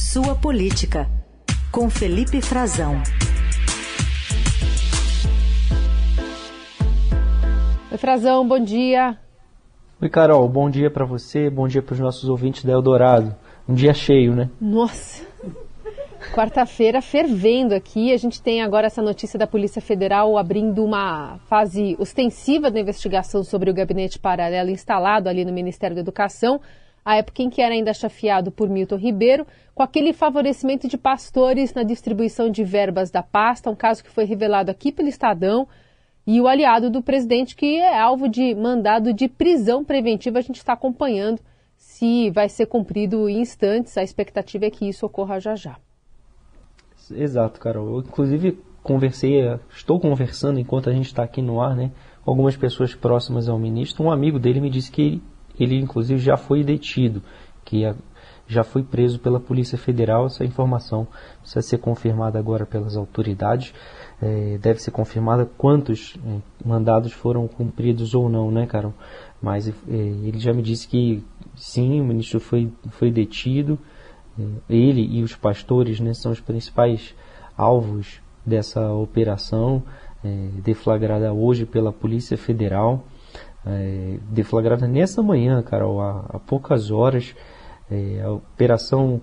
Sua Política, com Felipe Frazão. Oi, Frazão, bom dia. Oi, Carol, bom dia para você, bom dia para os nossos ouvintes da Eldorado. Um dia cheio, né? Nossa! Quarta-feira fervendo aqui. A gente tem agora essa notícia da Polícia Federal abrindo uma fase ostensiva da investigação sobre o gabinete paralelo instalado ali no Ministério da Educação, a época em que era ainda chefiado por Milton Ribeiro, com aquele favorecimento de pastores na distribuição de verbas da pasta, um caso que foi revelado aqui pelo Estadão e o aliado do presidente, que é alvo de mandado de prisão preventiva. A gente está acompanhando se vai ser cumprido em instantes. A expectativa é que isso ocorra já já. Exato, Carol. Eu, inclusive, conversei, estou conversando enquanto a gente está aqui no ar, né, algumas pessoas próximas ao ministro. Um amigo dele me disse que ele, inclusive, já foi detido, que já foi preso pela Polícia Federal. Essa informação precisa ser confirmada agora pelas autoridades é, deve ser confirmada quantos é, mandados foram cumpridos ou não, né, Carol? Mas é, ele já me disse que sim, o ministro foi, foi detido, é, ele e os pastores né, são os principais alvos dessa operação, é, deflagrada hoje pela Polícia Federal, é, deflagrada nessa manhã, Carol, há, há poucas horas. a operação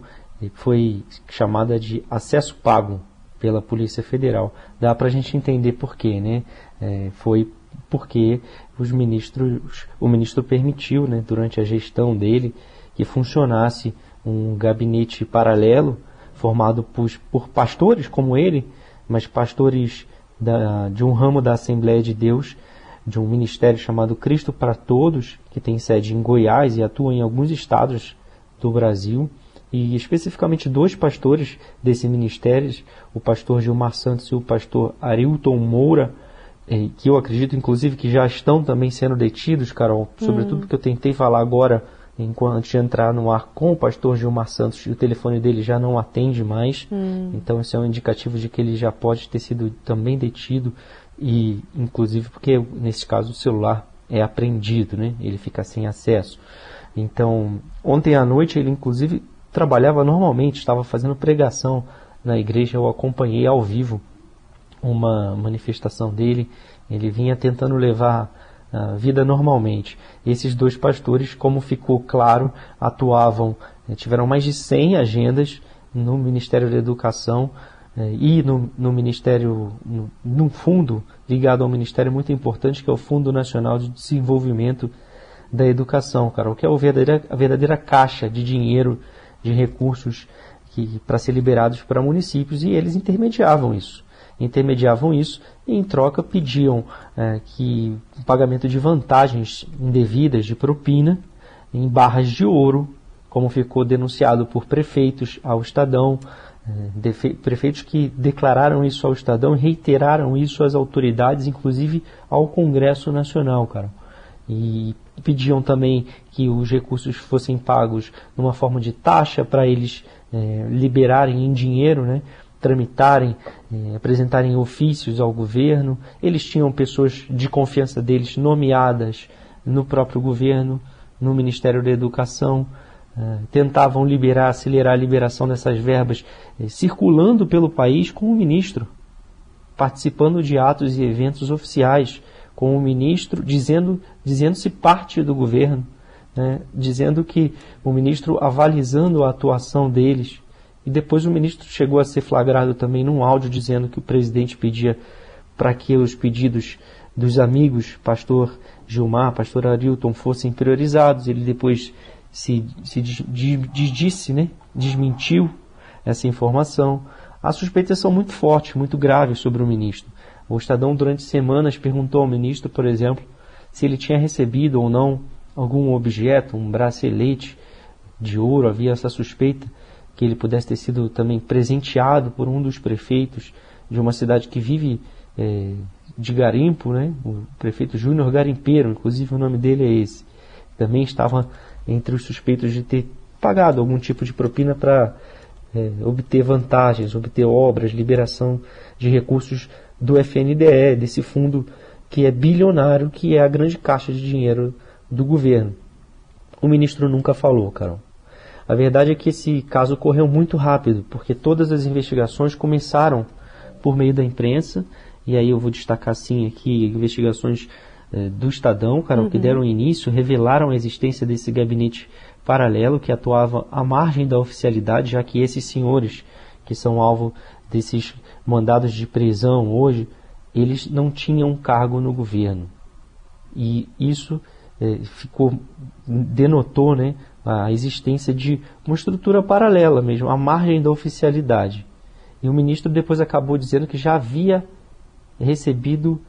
foi chamada de acesso pago pela Polícia Federal. Dá para a gente entender por quê, né? É, foi porque os ministros, o ministro permitiu, né, durante a gestão dele, que funcionasse um gabinete paralelo formado por, por pastores como ele, mas pastores da, de um ramo da Assembleia de Deus, de um ministério chamado Cristo para Todos, que tem sede em Goiás e atua em alguns estados do Brasil e especificamente dois pastores desse ministério, o pastor Gilmar Santos e o pastor Arilton Moura, eh, que eu acredito inclusive que já estão também sendo detidos, Carol, sobretudo hum. porque eu tentei falar agora, enquanto antes de entrar no ar com o pastor Gilmar Santos, e o telefone dele já não atende mais, hum. então isso é um indicativo de que ele já pode ter sido também detido, e inclusive porque nesse caso o celular é apreendido, né? ele fica sem acesso. Então, ontem à noite ele inclusive trabalhava normalmente, estava fazendo pregação na igreja, eu acompanhei ao vivo uma manifestação dele, ele vinha tentando levar a vida normalmente. Esses dois pastores, como ficou claro, atuavam, eh, tiveram mais de 100 agendas no Ministério da Educação eh, e no, no Ministério, no, num fundo ligado ao Ministério muito importante, que é o Fundo Nacional de Desenvolvimento da Educação, cara, o que é a verdadeira, a verdadeira caixa de dinheiro de recursos para ser liberados para municípios e eles intermediavam isso. Intermediavam isso e, em troca, pediam é, que o pagamento de vantagens indevidas de propina em barras de ouro, como ficou denunciado por prefeitos ao Estadão, é, prefeitos que declararam isso ao Estadão reiteraram isso às autoridades, inclusive ao Congresso Nacional, cara. E pediam também que os recursos fossem pagos numa forma de taxa para eles é, liberarem em dinheiro, né, tramitarem, é, apresentarem ofícios ao governo. Eles tinham pessoas de confiança deles nomeadas no próprio governo, no Ministério da Educação. É, tentavam liberar, acelerar a liberação dessas verbas, é, circulando pelo país com o ministro, participando de atos e eventos oficiais com o ministro dizendo dizendo-se parte do governo, né, dizendo que o ministro avalizando a atuação deles. E depois o ministro chegou a ser flagrado também num áudio dizendo que o presidente pedia para que os pedidos dos amigos, pastor Gilmar, pastor Arilton, fossem priorizados. Ele depois se, se disse, né, desmentiu essa informação. As suspeitas são muito fortes, muito graves sobre o ministro. O Estadão, durante semanas, perguntou ao ministro, por exemplo, se ele tinha recebido ou não algum objeto, um bracelete de ouro. Havia essa suspeita que ele pudesse ter sido também presenteado por um dos prefeitos de uma cidade que vive é, de garimpo, né? o prefeito Júnior Garimpeiro, inclusive o nome dele é esse. Também estava entre os suspeitos de ter pagado algum tipo de propina para é, obter vantagens, obter obras, liberação de recursos do FNDE, desse fundo que é bilionário, que é a grande caixa de dinheiro do governo. O ministro nunca falou, Carol. A verdade é que esse caso correu muito rápido, porque todas as investigações começaram por meio da imprensa, e aí eu vou destacar assim aqui investigações eh, do Estadão, Carol, uhum. que deram início, revelaram a existência desse gabinete paralelo que atuava à margem da oficialidade, já que esses senhores que são alvo desses mandados de prisão hoje, eles não tinham cargo no governo. E isso eh, ficou denotou né, a existência de uma estrutura paralela mesmo, à margem da oficialidade. E o ministro depois acabou dizendo que já havia recebido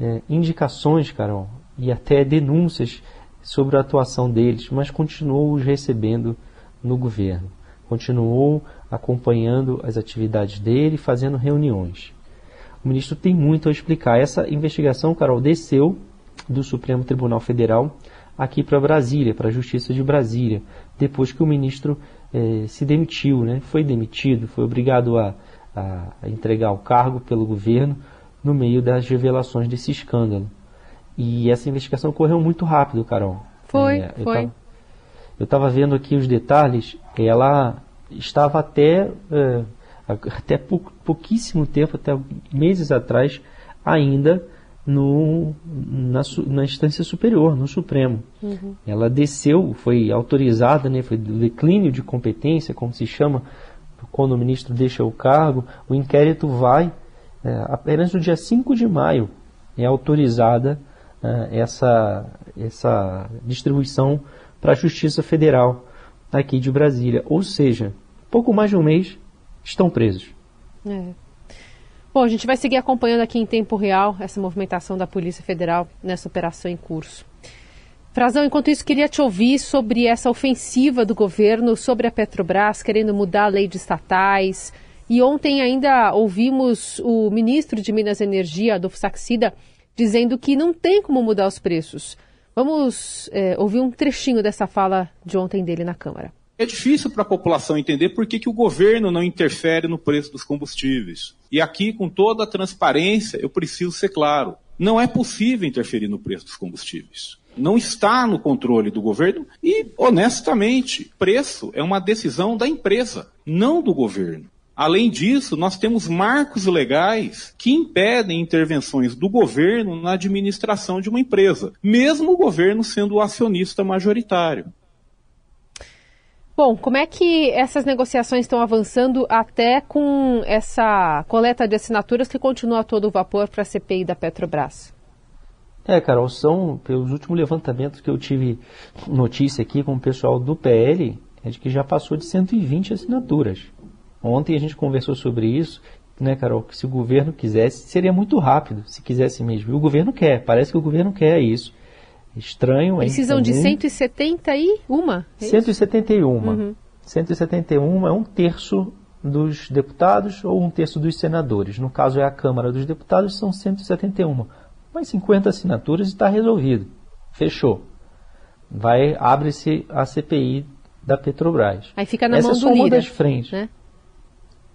é, indicações, Carol, e até denúncias sobre a atuação deles, mas continuou os recebendo no governo. Continuou acompanhando as atividades dele, fazendo reuniões. O ministro tem muito a explicar. Essa investigação, Carol, desceu do Supremo Tribunal Federal aqui para Brasília, para a Justiça de Brasília, depois que o ministro eh, se demitiu, né? foi demitido, foi obrigado a, a, entregar o cargo pelo governo no meio das revelações desse escândalo. E essa investigação correu muito rápido, Carol. Foi, é, foi. Eu estava vendo aqui os detalhes, ela estava até, é, até pouquíssimo tempo, até meses atrás, ainda no, na, na instância superior, no Supremo. Uhum. Ela desceu, foi autorizada, né, foi declínio de competência, como se chama, quando o ministro deixa o cargo, o inquérito vai, é, apenas no dia 5 de maio é autorizada é, essa, essa distribuição para a Justiça Federal aqui de Brasília. Ou seja, pouco mais de um mês estão presos. É. Bom, a gente vai seguir acompanhando aqui em tempo real essa movimentação da Polícia Federal nessa operação em curso. Frazão, enquanto isso, queria te ouvir sobre essa ofensiva do governo sobre a Petrobras, querendo mudar a lei de estatais. E ontem ainda ouvimos o ministro de Minas e Energia, Adolfo Saxida, dizendo que não tem como mudar os preços. Vamos é, ouvir um trechinho dessa fala de ontem dele na Câmara. É difícil para a população entender por que, que o governo não interfere no preço dos combustíveis. E aqui, com toda a transparência, eu preciso ser claro: não é possível interferir no preço dos combustíveis. Não está no controle do governo e, honestamente, preço é uma decisão da empresa, não do governo. Além disso, nós temos marcos legais que impedem intervenções do governo na administração de uma empresa, mesmo o governo sendo o acionista majoritário. Bom, como é que essas negociações estão avançando até com essa coleta de assinaturas que continua a todo vapor para a CPI da Petrobras? É, Carol, são, pelos últimos levantamentos que eu tive notícia aqui com o pessoal do PL, é de que já passou de 120 assinaturas. Ontem a gente conversou sobre isso, né, Carol, que se o governo quisesse, seria muito rápido, se quisesse mesmo. E o governo quer, parece que o governo quer isso estranho. Precisam de 171? É 171. Uhum. 171 é um terço dos deputados ou um terço dos senadores. No caso é a Câmara dos Deputados, são 171. Mais 50 assinaturas e está resolvido. Fechou. Vai, abre-se a CPI da Petrobras. Aí fica na essa mão é do Lira. uma das frentes. Né?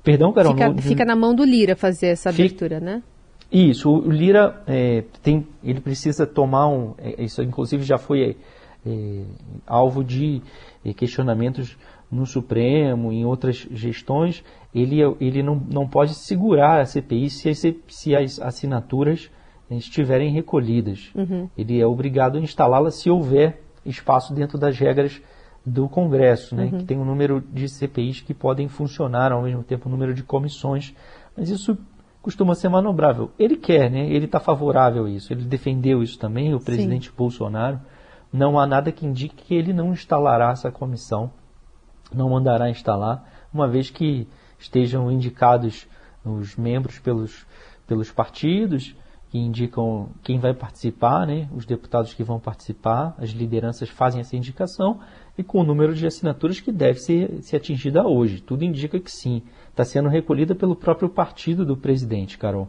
Perdão, Carol. Fica, no, fica na mão do Lira fazer essa abertura, fica, né? Isso, o Lira é, tem, ele precisa tomar um, é, isso inclusive já foi é, alvo de é, questionamentos no Supremo, em outras gestões, ele, ele não, não pode segurar a CPI se as, se as assinaturas estiverem recolhidas. Uhum. Ele é obrigado a instalá-la se houver espaço dentro das regras do Congresso, né, uhum. que tem um número de CPIs que podem funcionar ao mesmo tempo, um número de comissões, mas isso costuma ser manobrável. Ele quer, né? Ele está favorável a isso. Ele defendeu isso também, o presidente Sim. Bolsonaro. Não há nada que indique que ele não instalará essa comissão, não mandará instalar, uma vez que estejam indicados os membros pelos, pelos partidos, que indicam quem vai participar, né? os deputados que vão participar, as lideranças fazem essa indicação, e com o número de assinaturas que deve ser, ser atingida hoje. Tudo indica que sim está sendo recolhida pelo próprio partido do presidente, Carol,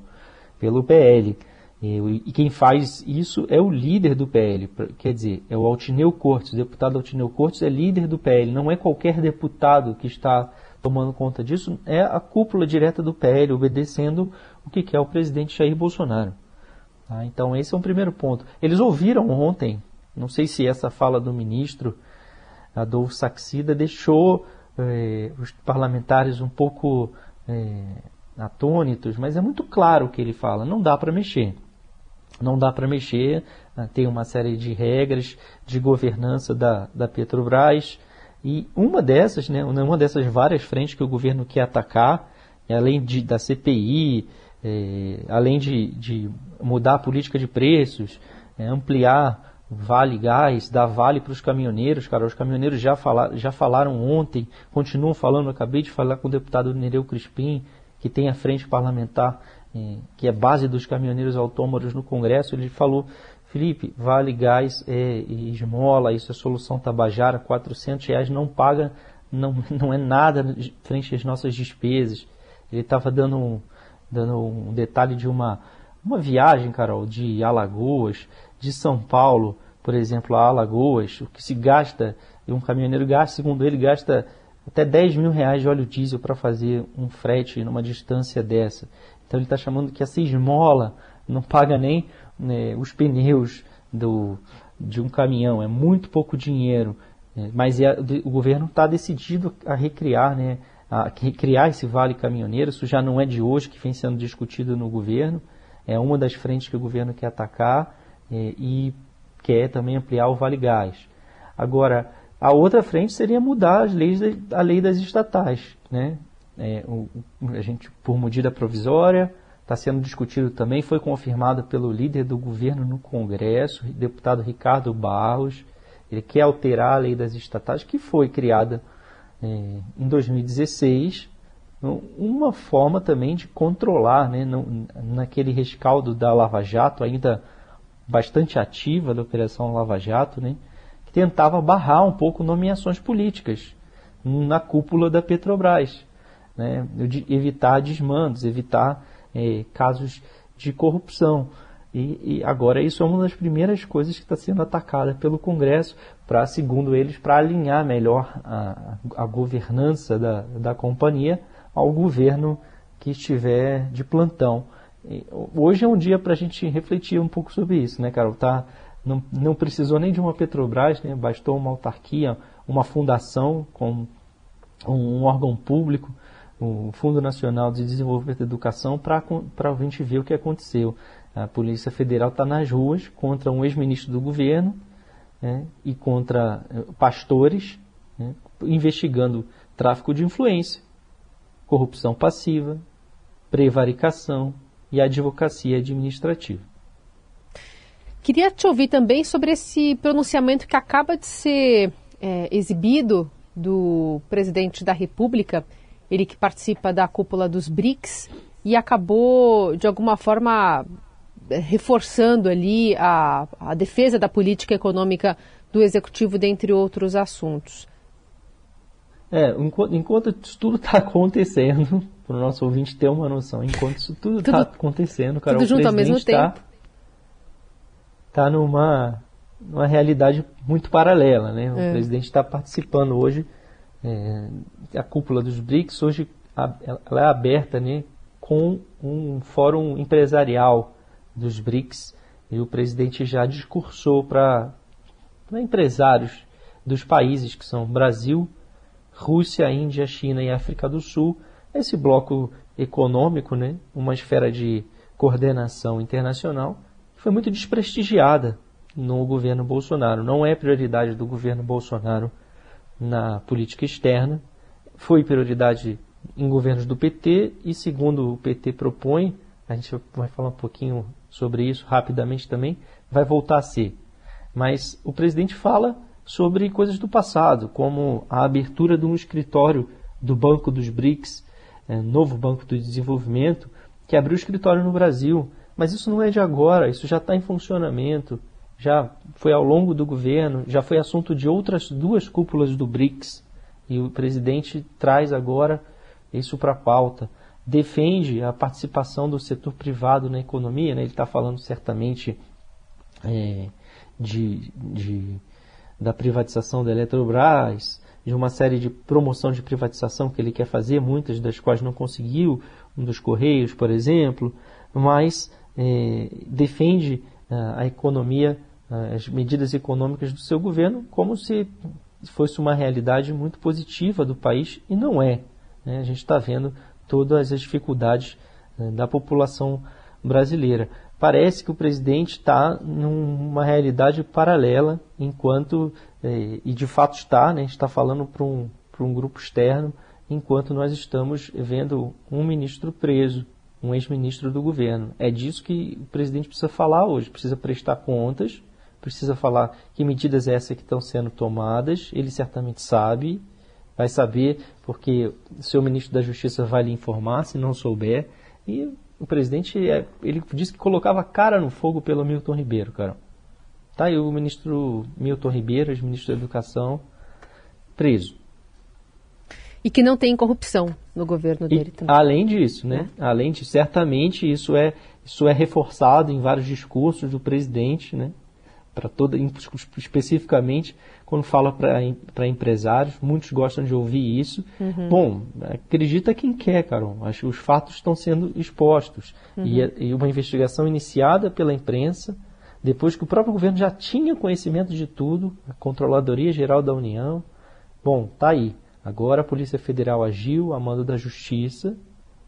pelo PL. E quem faz isso é o líder do PL, quer dizer, é o Altineu Cortes, o deputado Altineu Cortes é líder do PL, não é qualquer deputado que está tomando conta disso, é a cúpula direta do PL, obedecendo o que quer o presidente Jair Bolsonaro. Tá? Então esse é um primeiro ponto. Eles ouviram ontem, não sei se essa fala do ministro Adolfo Saxida, deixou eh, os parlamentares um pouco eh, atônitos, mas é muito claro o que ele fala: não dá para mexer. Não dá para mexer, ah, tem uma série de regras de governança da, da Petrobras, e uma dessas, né, uma dessas várias frentes que o governo quer atacar, além de, da CPI, é, além de, de, mudar a política de preços, é, ampliar Vale Gás, dar vale para os caminhoneiros, cara, os caminhoneiros já, falaram, já falaram ontem, continuam falando, acabei de falar com o deputado Nereu Crispim, que tem a frente parlamentar, é, que é base dos caminhoneiros autônomos no Congresso, ele falou, Felipe, Vale Gás é, esmola, isso é solução Tabajara, 400 reais não paga, não, não é nada frente às nossas despesas. Ele estava dando dando um detalhe de uma, uma viagem, Carol, de Alagoas, de São Paulo, por exemplo, a Alagoas, o que se gasta, um caminhoneiro gasta, segundo ele, gasta até 10 mil reais de óleo diesel para fazer um frete numa distância dessa. Então ele está chamando que essa esmola não paga nem né, os pneus do, de um caminhão, é muito pouco dinheiro. Né, mas é, o governo está decidido a recriar, né, a recriar esse vale caminhoneiro. Isso já não é de hoje que vem sendo discutido no governo. É uma das frentes que o governo quer atacar é, e quer também ampliar o vale gás. Agora, a outra frente seria mudar as leis, a lei das estatais, né? É, o, a gente por medida provisória está sendo discutido também, foi confirmado pelo líder do governo no Congresso, deputado Ricardo Barros. Ele quer alterar a lei das estatais, que foi criada é, em 2016, uma forma também de controlar, né, no, naquele rescaldo da Lava Jato, ainda bastante ativa da Operação Lava Jato, né, que tentava barrar um pouco nomeações políticas na cúpula da Petrobras, né, evitar desmandos, evitar é, casos de corrupção. E, e, agora isso é uma das primeiras coisas que está sendo atacada pelo Congresso, para, segundo eles, para alinhar melhor a, a governança da, da companhia ao governo que estiver de plantão. Hoje é um dia para a gente refletir um pouco sobre isso, né, Carol? Tá, não, não precisou nem de uma Petrobras, né? bastou uma autarquia, uma fundação com um, um órgão público o Fundo Nacional de Desenvolvimento da Educação para a gente ver o que aconteceu. A Polícia Federal está nas ruas contra um ex-ministro do governo né, e contra eh, pastores, né, investigando tráfico de influência, corrupção passiva, prevaricação e advocacia administrativa. Queria te ouvir também sobre esse pronunciamento que acaba de ser é, exibido do presidente da República ele que participa da cúpula dos BRICS e acabou, de alguma forma, reforçando ali a, a defesa da política econômica do executivo, dentre outros assuntos. É, enquanto, enquanto isso tudo está acontecendo, para o nosso ouvinte ter uma noção, enquanto isso tudo está acontecendo, cara, tudo junto ao mesmo tá, tempo. Está numa, numa realidade muito paralela, né? O é. presidente está participando hoje é, a cúpula dos BRICS hoje ela é aberta né, com um fórum empresarial dos BRICS e o presidente já discursou para empresários dos países que são Brasil, Rússia, Índia, China e África do Sul, esse bloco econômico, né, uma esfera de coordenação internacional, foi muito desprestigiada no governo Bolsonaro. Não é prioridade do governo Bolsonaro na política externa, foi prioridade em governos do PT e, segundo o PT propõe, a gente vai falar um pouquinho sobre isso rapidamente também, vai voltar a ser. Mas o presidente fala sobre coisas do passado, como a abertura de um escritório do Banco dos BRICS, é, novo Banco do Desenvolvimento, que abriu escritório no Brasil. Mas isso não é de agora, isso já está em funcionamento já foi ao longo do governo, já foi assunto de outras duas cúpulas do BRICS. E o presidente traz agora isso para a pauta. Defende a participação do setor privado na economia, né? ele está falando certamente é, de, de, da privatização da Eletrobras, de uma série de promoção de privatização que ele quer fazer, muitas das quais não conseguiu, um dos Correios, por exemplo, mas é, defende a economia as medidas econômicas do seu governo como se fosse uma realidade muito positiva do país e não é. Né? A gente está vendo todas as dificuldades né, da população brasileira. Parece que o presidente está numa realidade paralela, enquanto, e de fato está, né, a gente está falando para um, um grupo externo, enquanto nós estamos vendo um ministro preso, um ex-ministro do governo. É disso que o presidente precisa falar hoje, precisa prestar contas, precisa falar que medidas é essas que estão sendo tomadas, ele certamente sabe, vai saber, porque o seu ministro da Justiça vai lhe informar, se não souber. E o presidente, é, ele disse que colocava cara no fogo pelo Milton Ribeiro, cara. Tá aí o ministro Milton Ribeiro, ex-ministro da Educação, preso. E que não tem corrupção no governo dele e, também. Além disso, né? É. Além de, certamente, isso é, isso é reforçado em vários discursos do presidente, né? Para toda, especificamente quando fala para empresários, muitos gostam de ouvir isso. Uhum. Bom, acredita quem quer, Carol. Acho que os fatos estão sendo expostos. Uhum. E, e, uma investigação iniciada pela imprensa, depois que o próprio governo já tinha conhecimento de tudo, a Controladoria Geral da União. Bom, tá aí. Agora a Polícia Federal agiu a mando da Justiça,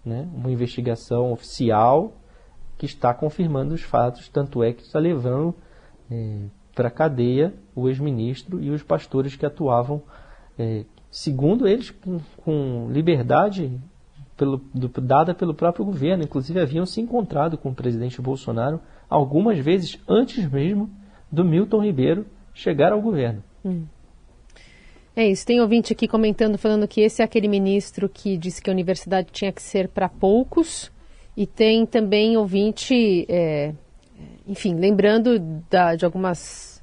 né? uma investigação oficial que está confirmando os fatos, tanto é que está levando é, para a cadeia o ex-ministro e os pastores que atuavam, é, segundo eles, com, com liberdade pelo, do, dada pelo próprio governo. Inclusive, haviam se encontrado com o presidente Bolsonaro algumas vezes antes mesmo do Milton Ribeiro chegar ao governo. Hum. É isso. Tem ouvinte aqui comentando, falando que esse é aquele ministro que disse que a universidade tinha que ser para poucos. E tem também ouvinte é, enfim, lembrando da, de algumas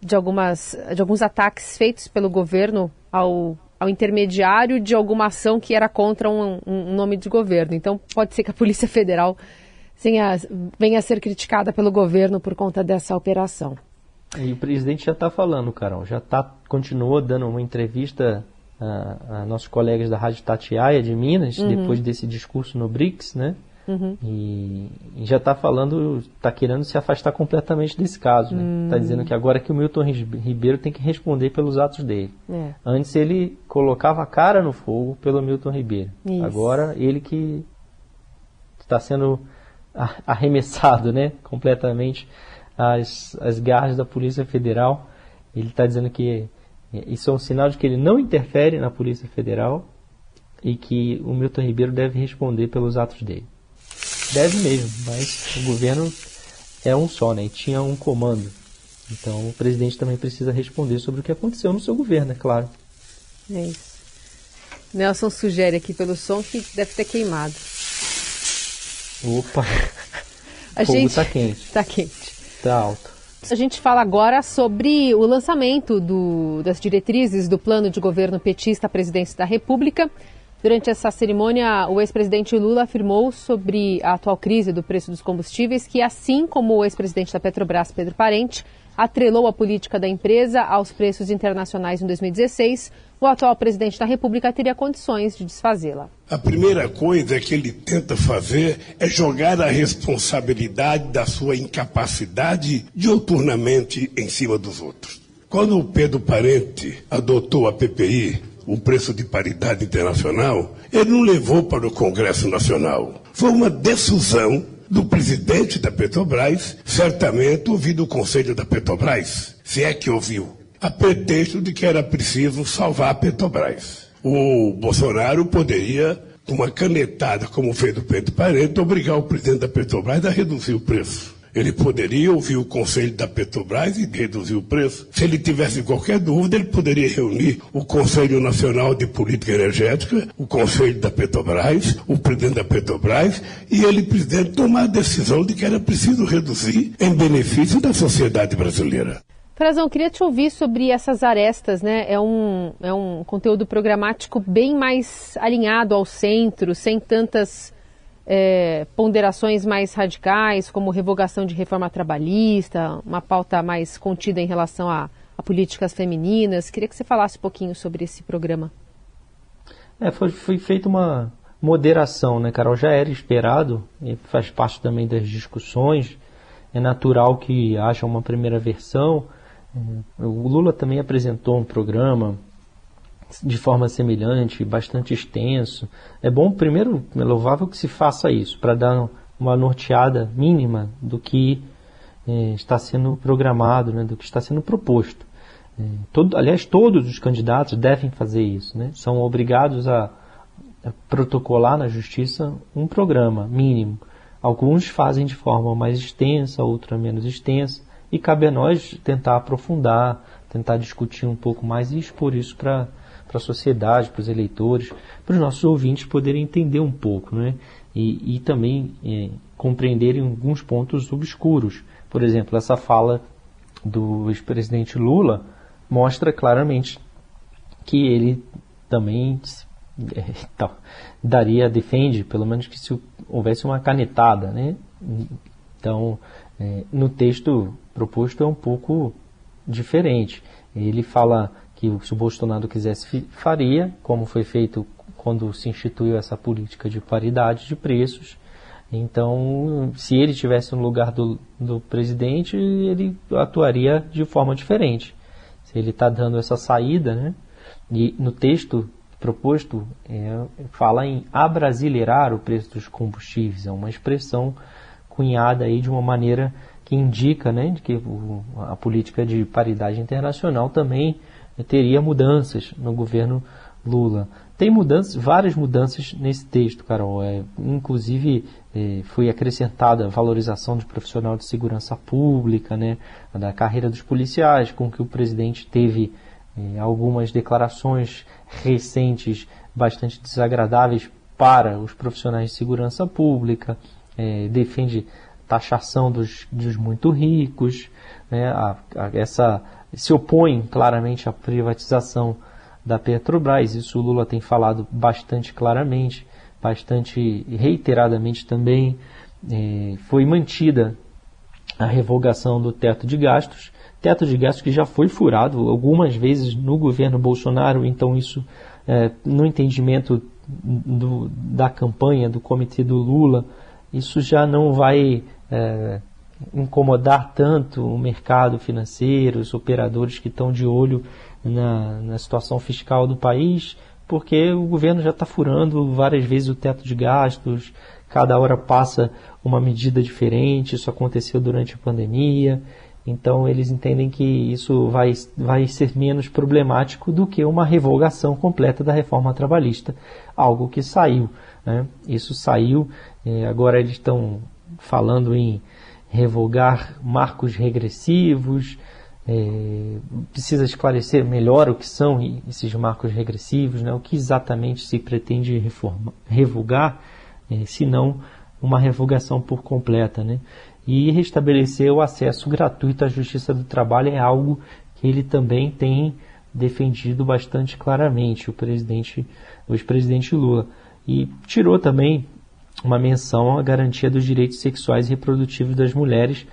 de algumas de alguns ataques feitos pelo governo ao, ao intermediário de alguma ação que era contra um, um nome de governo. Então pode ser que a Polícia Federal venha, a ser criticada pelo governo por conta dessa operação. E o presidente já está falando, Carol, já tá, continuou dando uma entrevista a, a nossos colegas da Rádio Tatiaia de Minas, uhum. depois desse discurso no BRICS, né? Uhum. E, e, já está falando, está querendo se afastar completamente desse caso. Está né? Hum. Tá dizendo que agora que o Milton Ribeiro tem que responder pelos atos dele. É. Antes ele colocava a cara no fogo pelo Milton Ribeiro. Isso. Agora ele que está sendo arremessado né? completamente às, às garras da Polícia Federal. Ele está dizendo que isso é um sinal de que ele não interfere na Polícia Federal e que o Milton Ribeiro deve responder pelos atos dele. Deve mesmo, mas o governo é um só, né? E tinha um comando. Então o presidente também precisa responder sobre o que aconteceu no seu governo, é claro. É isso. Nelson sugere aqui pelo som que deve ter queimado. Opa! A o fogo gente... tá quente. Tá quente. Tá alto. A gente fala agora sobre o lançamento do, das diretrizes do plano de governo petista à presidência da República. Durante essa cerimônia, o ex-presidente Lula afirmou sobre a atual crise do preço dos combustíveis que, assim como o ex-presidente da Petrobras, Pedro Parente, atrelou a política da empresa aos preços internacionais em 2016, o atual presidente da República teria condições de desfazê-la. A primeira coisa que ele tenta fazer é jogar a responsabilidade da sua incapacidade dioturnamente em cima dos outros. Quando o Pedro Parente adotou a PPI, o preço de paridade internacional, ele não levou para o Congresso Nacional. Foi uma decisão do presidente da Petrobras, certamente ouvido o conselho da Petrobras, se é que ouviu, a pretexto de que era preciso salvar a Petrobras. O Bolsonaro poderia, com uma canetada, como fez o Pedro Parente, obrigar o presidente da Petrobras a reduzir o preço. Ele poderia ouvir o conselho da Petrobras e reduzir o preço. Se ele tivesse qualquer dúvida, ele poderia reunir o Conselho Nacional de Política Energética, o Conselho da Petrobras, o presidente da Petrobras e ele, presidente, tomar a decisão de que era preciso reduzir em benefício da sociedade brasileira. Frazão, queria te ouvir sobre essas arestas, né? É um, é um conteúdo programático bem mais alinhado ao centro, sem tantas é, ponderações mais radicais, como revogação de reforma trabalhista, uma pauta mais contida em relação a, a políticas femininas. Queria que você falasse um pouquinho sobre esse programa. É, foi, foi feita uma moderação, né, Carol? Já era esperado, e faz parte também das discussões. É natural que haja uma primeira versão. O Lula também apresentou um programa de forma semelhante, bastante extenso. É bom, primeiro, é louvável que se faça isso, para dar uma norteada mínima do que eh, está sendo programado, né, do que está sendo proposto. Eh, todo, aliás, todos os candidatos devem fazer isso. Né, são obrigados a, a protocolar na justiça um programa mínimo. Alguns fazem de forma mais extensa, outra menos extensa, e cabe a nós tentar aprofundar, tentar discutir um pouco mais e expor isso para para a sociedade, para os eleitores, para os nossos ouvintes poderem entender um pouco, né? E, e também é, compreenderem alguns pontos obscuros. Por exemplo, essa fala do ex-presidente Lula mostra claramente que ele também é, daria, defende, pelo menos que se houvesse uma canetada, né? Então, é, no texto proposto é um pouco diferente. Ele fala que se o Bolsonaro quisesse faria, como foi feito quando se instituiu essa política de paridade de preços. Então, se ele estivesse no lugar do, do presidente, ele atuaria de forma diferente. Se ele está dando essa saída, né? E no texto proposto é, fala em abrasileirar o preço dos combustíveis. É uma expressão cunhada aí de uma maneira que indica né, que a política de paridade internacional também teria mudanças no governo Lula. Tem mudanças, várias mudanças nesse texto, Carol. É, inclusive é, foi acrescentada a valorização de profissional de segurança pública, né, da carreira dos policiais, com que o presidente teve é, algumas declarações recentes bastante desagradáveis para os profissionais de segurança pública. É, defende taxação dos, dos muito ricos, né, a, a, essa se opõem claramente à privatização da Petrobras. Isso o Lula tem falado bastante claramente, bastante reiteradamente também. É, foi mantida a revogação do teto de gastos, teto de gastos que já foi furado algumas vezes no governo Bolsonaro, então isso, é, no entendimento do, da campanha, do comitê do Lula, isso já não vai é, incomodar tanto o mercado financeiro, os operadores que estão de olho na, na situação fiscal do país, porque o governo já está furando várias vezes o teto de gastos, cada hora passa uma medida diferente, isso aconteceu durante a pandemia, então eles entendem que isso vai, vai ser menos problemático do que uma revogação completa da reforma trabalhista, algo que saiu. Né? Isso saiu, eh, agora eles estão falando em revogar marcos regressivos, é, precisa esclarecer melhor o que são esses marcos regressivos, né, o que exatamente se pretende reforma, revogar, é, se não uma revogação por completa. Né? E restabelecer o acesso gratuito à justiça do trabalho é algo que ele também tem defendido bastante claramente, o presidente, o ex-presidente Lula. E tirou também uma menção à garantia dos direitos sexuais e reprodutivos das mulheres.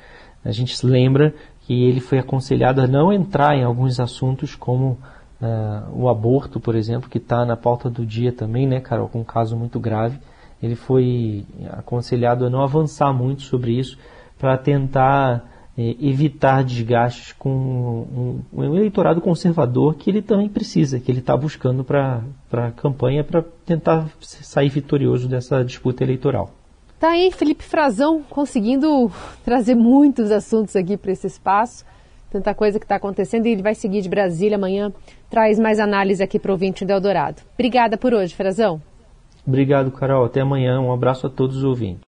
A gente se lembra que ele foi aconselhado a não entrar em alguns assuntos como uh, o aborto, por exemplo, que está na pauta do dia também, né, Carol, com um caso muito grave. Ele foi aconselhado a não avançar muito sobre isso para tentar eh, evitar desgastes com um, um, eleitorado conservador que ele também precisa, que ele está buscando para a campanha para tentar sair vitorioso dessa disputa eleitoral. Tá aí Felipe Frazão conseguindo trazer muitos assuntos aqui para esse espaço. Tanta coisa que está acontecendo e ele vai seguir de Brasília amanhã. Traz mais análise aqui para o ouvinte do Eldorado. Obrigada por hoje, Frazão. Obrigado, Carol. Até amanhã. Um abraço a todos os ouvintes.